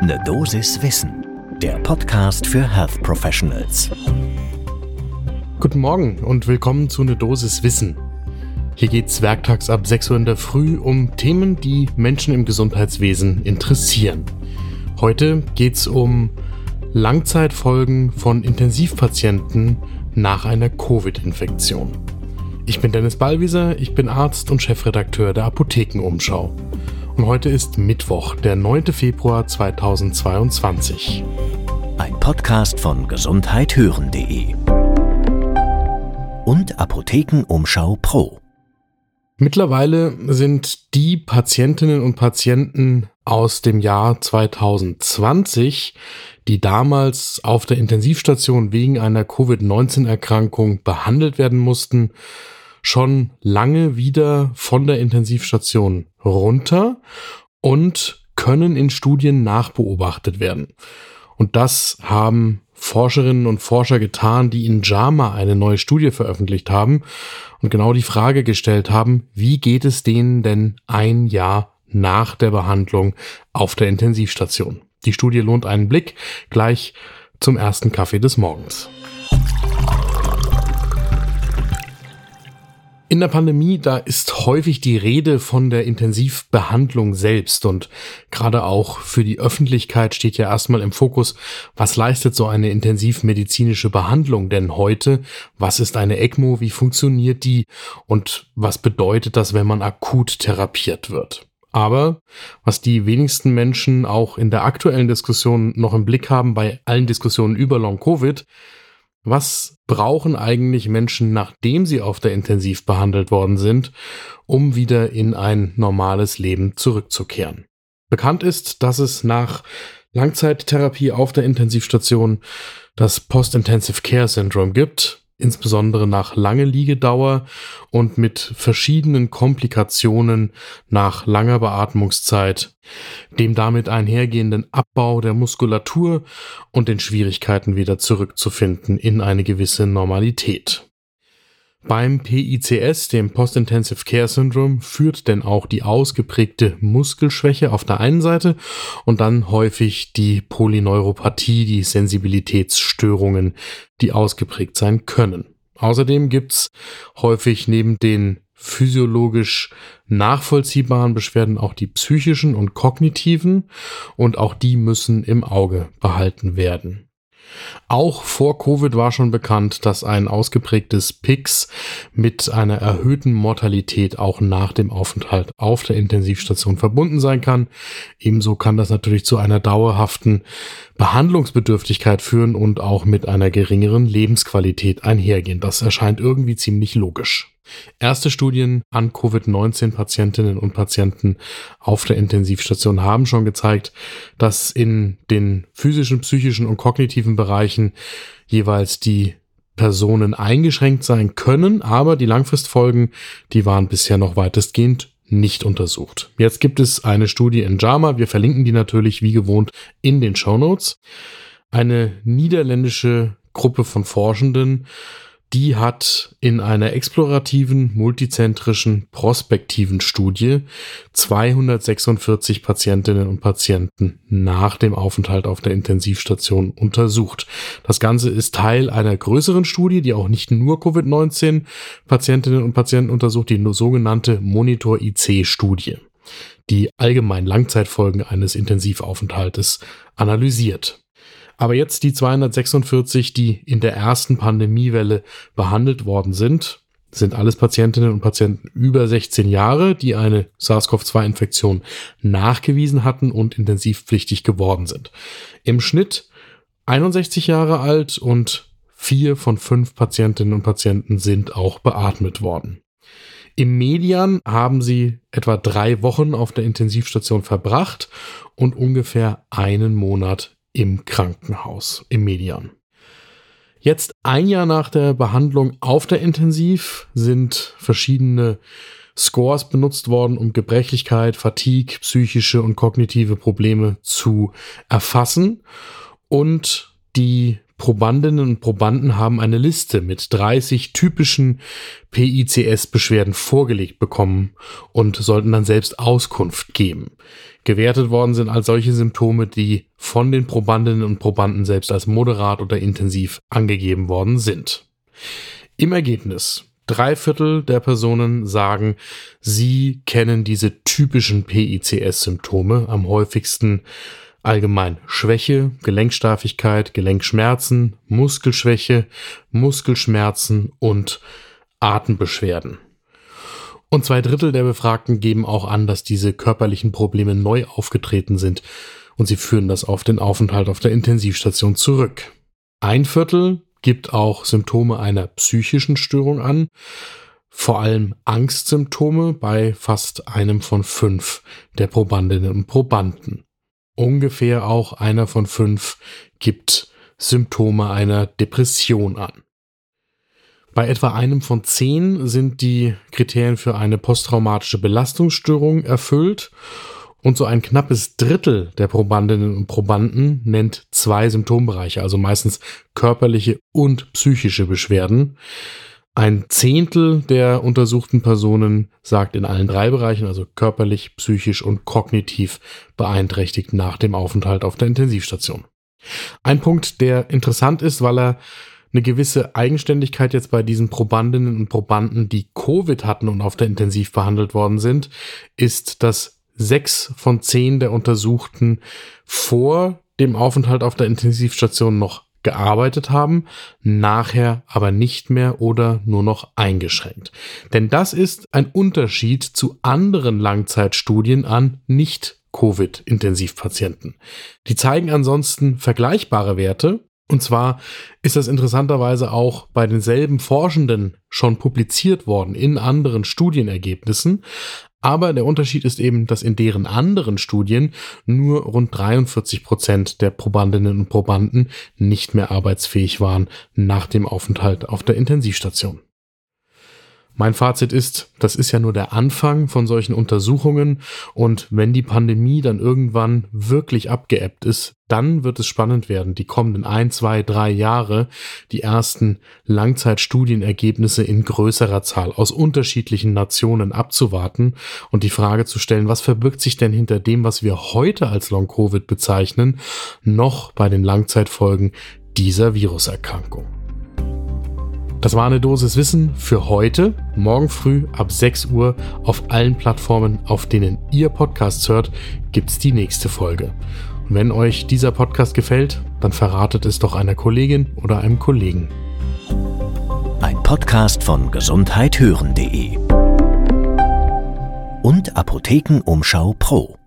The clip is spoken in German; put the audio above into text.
Ne Dosis Wissen, der Podcast für Health Professionals. Guten Morgen und willkommen zu Ne Dosis Wissen. Hier geht's werktags ab 6 Uhr in der Früh um Themen, die Menschen im Gesundheitswesen interessieren. Heute geht's um Langzeitfolgen von Intensivpatienten nach einer Covid-Infektion. Ich bin Dennis Ballwieser, ich bin Arzt und Chefredakteur der Apothekenumschau. Heute ist Mittwoch, der 9. Februar 2022. Ein Podcast von gesundheithören.de und Apothekenumschau Pro. Mittlerweile sind die Patientinnen und Patienten aus dem Jahr 2020, die damals auf der Intensivstation wegen einer Covid-19-Erkrankung behandelt werden mussten, schon lange wieder von der Intensivstation runter und können in Studien nachbeobachtet werden. Und das haben Forscherinnen und Forscher getan, die in JAMA eine neue Studie veröffentlicht haben und genau die Frage gestellt haben, wie geht es denen denn ein Jahr nach der Behandlung auf der Intensivstation? Die Studie lohnt einen Blick gleich zum ersten Kaffee des Morgens. In der Pandemie, da ist häufig die Rede von der Intensivbehandlung selbst und gerade auch für die Öffentlichkeit steht ja erstmal im Fokus, was leistet so eine intensivmedizinische Behandlung denn heute? Was ist eine ECMO? Wie funktioniert die? Und was bedeutet das, wenn man akut therapiert wird? Aber was die wenigsten Menschen auch in der aktuellen Diskussion noch im Blick haben bei allen Diskussionen über Long Covid, was brauchen eigentlich Menschen, nachdem sie auf der Intensiv behandelt worden sind, um wieder in ein normales Leben zurückzukehren? Bekannt ist, dass es nach Langzeittherapie auf der Intensivstation das Post-Intensive Care Syndrome gibt, insbesondere nach lange Liegedauer und mit verschiedenen Komplikationen nach langer Beatmungszeit, dem damit einhergehenden Abbau der Muskulatur und den Schwierigkeiten wieder zurückzufinden in eine gewisse Normalität. Beim PICS, dem Post-Intensive Care Syndrome, führt denn auch die ausgeprägte Muskelschwäche auf der einen Seite und dann häufig die Polyneuropathie, die Sensibilitätsstörungen, die ausgeprägt sein können. Außerdem gibt's häufig neben den physiologisch nachvollziehbaren Beschwerden auch die psychischen und kognitiven und auch die müssen im Auge behalten werden. Auch vor Covid war schon bekannt, dass ein ausgeprägtes PIX mit einer erhöhten Mortalität auch nach dem Aufenthalt auf der Intensivstation verbunden sein kann. Ebenso kann das natürlich zu einer dauerhaften Behandlungsbedürftigkeit führen und auch mit einer geringeren Lebensqualität einhergehen. Das erscheint irgendwie ziemlich logisch. Erste Studien an Covid-19-Patientinnen und Patienten auf der Intensivstation haben schon gezeigt, dass in den physischen, psychischen und kognitiven Bereichen jeweils die Personen eingeschränkt sein können, aber die Langfristfolgen, die waren bisher noch weitestgehend nicht untersucht. Jetzt gibt es eine Studie in JAMA, wir verlinken die natürlich wie gewohnt in den Show Notes. Eine niederländische Gruppe von Forschenden die hat in einer explorativen, multizentrischen, prospektiven Studie 246 Patientinnen und Patienten nach dem Aufenthalt auf der Intensivstation untersucht. Das Ganze ist Teil einer größeren Studie, die auch nicht nur Covid-19 Patientinnen und Patienten untersucht, die sogenannte Monitor-IC-Studie, die allgemein Langzeitfolgen eines Intensivaufenthaltes analysiert. Aber jetzt die 246, die in der ersten Pandemiewelle behandelt worden sind, sind alles Patientinnen und Patienten über 16 Jahre, die eine SARS-CoV-2-Infektion nachgewiesen hatten und intensivpflichtig geworden sind. Im Schnitt 61 Jahre alt und vier von fünf Patientinnen und Patienten sind auch beatmet worden. Im Median haben sie etwa drei Wochen auf der Intensivstation verbracht und ungefähr einen Monat im Krankenhaus, im Median. Jetzt ein Jahr nach der Behandlung auf der Intensiv sind verschiedene Scores benutzt worden, um Gebrechlichkeit, Fatigue, psychische und kognitive Probleme zu erfassen. Und die Probandinnen und Probanden haben eine Liste mit 30 typischen PICS-Beschwerden vorgelegt bekommen und sollten dann selbst Auskunft geben. Gewertet worden sind als solche Symptome, die von den Probandinnen und Probanden selbst als moderat oder intensiv angegeben worden sind. Im Ergebnis Drei Viertel der Personen sagen, sie kennen diese typischen PICS-Symptome am häufigsten allgemein Schwäche, Gelenksteifigkeit, Gelenkschmerzen, Muskelschwäche, Muskelschmerzen und Atembeschwerden. Und zwei Drittel der Befragten geben auch an, dass diese körperlichen Probleme neu aufgetreten sind und sie führen das auf den Aufenthalt auf der Intensivstation zurück. Ein Viertel gibt auch Symptome einer psychischen Störung an, vor allem Angstsymptome bei fast einem von fünf der Probandinnen und Probanden. Ungefähr auch einer von fünf gibt Symptome einer Depression an. Bei etwa einem von zehn sind die Kriterien für eine posttraumatische Belastungsstörung erfüllt und so ein knappes Drittel der Probandinnen und Probanden nennt zwei Symptombereiche, also meistens körperliche und psychische Beschwerden. Ein Zehntel der untersuchten Personen sagt in allen drei Bereichen, also körperlich, psychisch und kognitiv beeinträchtigt nach dem Aufenthalt auf der Intensivstation. Ein Punkt, der interessant ist, weil er eine gewisse Eigenständigkeit jetzt bei diesen Probandinnen und Probanden, die Covid hatten und auf der Intensiv behandelt worden sind, ist, dass sechs von zehn der Untersuchten vor dem Aufenthalt auf der Intensivstation noch gearbeitet haben, nachher aber nicht mehr oder nur noch eingeschränkt. Denn das ist ein Unterschied zu anderen Langzeitstudien an nicht Covid-Intensivpatienten. Die zeigen ansonsten vergleichbare Werte, und zwar ist das interessanterweise auch bei denselben Forschenden schon publiziert worden in anderen Studienergebnissen, aber der Unterschied ist eben, dass in deren anderen Studien nur rund 43 Prozent der Probandinnen und Probanden nicht mehr arbeitsfähig waren nach dem Aufenthalt auf der Intensivstation. Mein Fazit ist, das ist ja nur der Anfang von solchen Untersuchungen und wenn die Pandemie dann irgendwann wirklich abgeebbt ist, dann wird es spannend werden, die kommenden ein, zwei, drei Jahre die ersten Langzeitstudienergebnisse in größerer Zahl aus unterschiedlichen Nationen abzuwarten und die Frage zu stellen, was verbirgt sich denn hinter dem, was wir heute als Long-Covid bezeichnen, noch bei den Langzeitfolgen dieser Viruserkrankung. Das war eine Dosis Wissen für heute, morgen früh ab 6 Uhr auf allen Plattformen, auf denen ihr Podcasts hört, gibt's die nächste Folge. Und wenn euch dieser Podcast gefällt, dann verratet es doch einer Kollegin oder einem Kollegen. Ein Podcast von gesundheithören.de und Apothekenumschau Pro.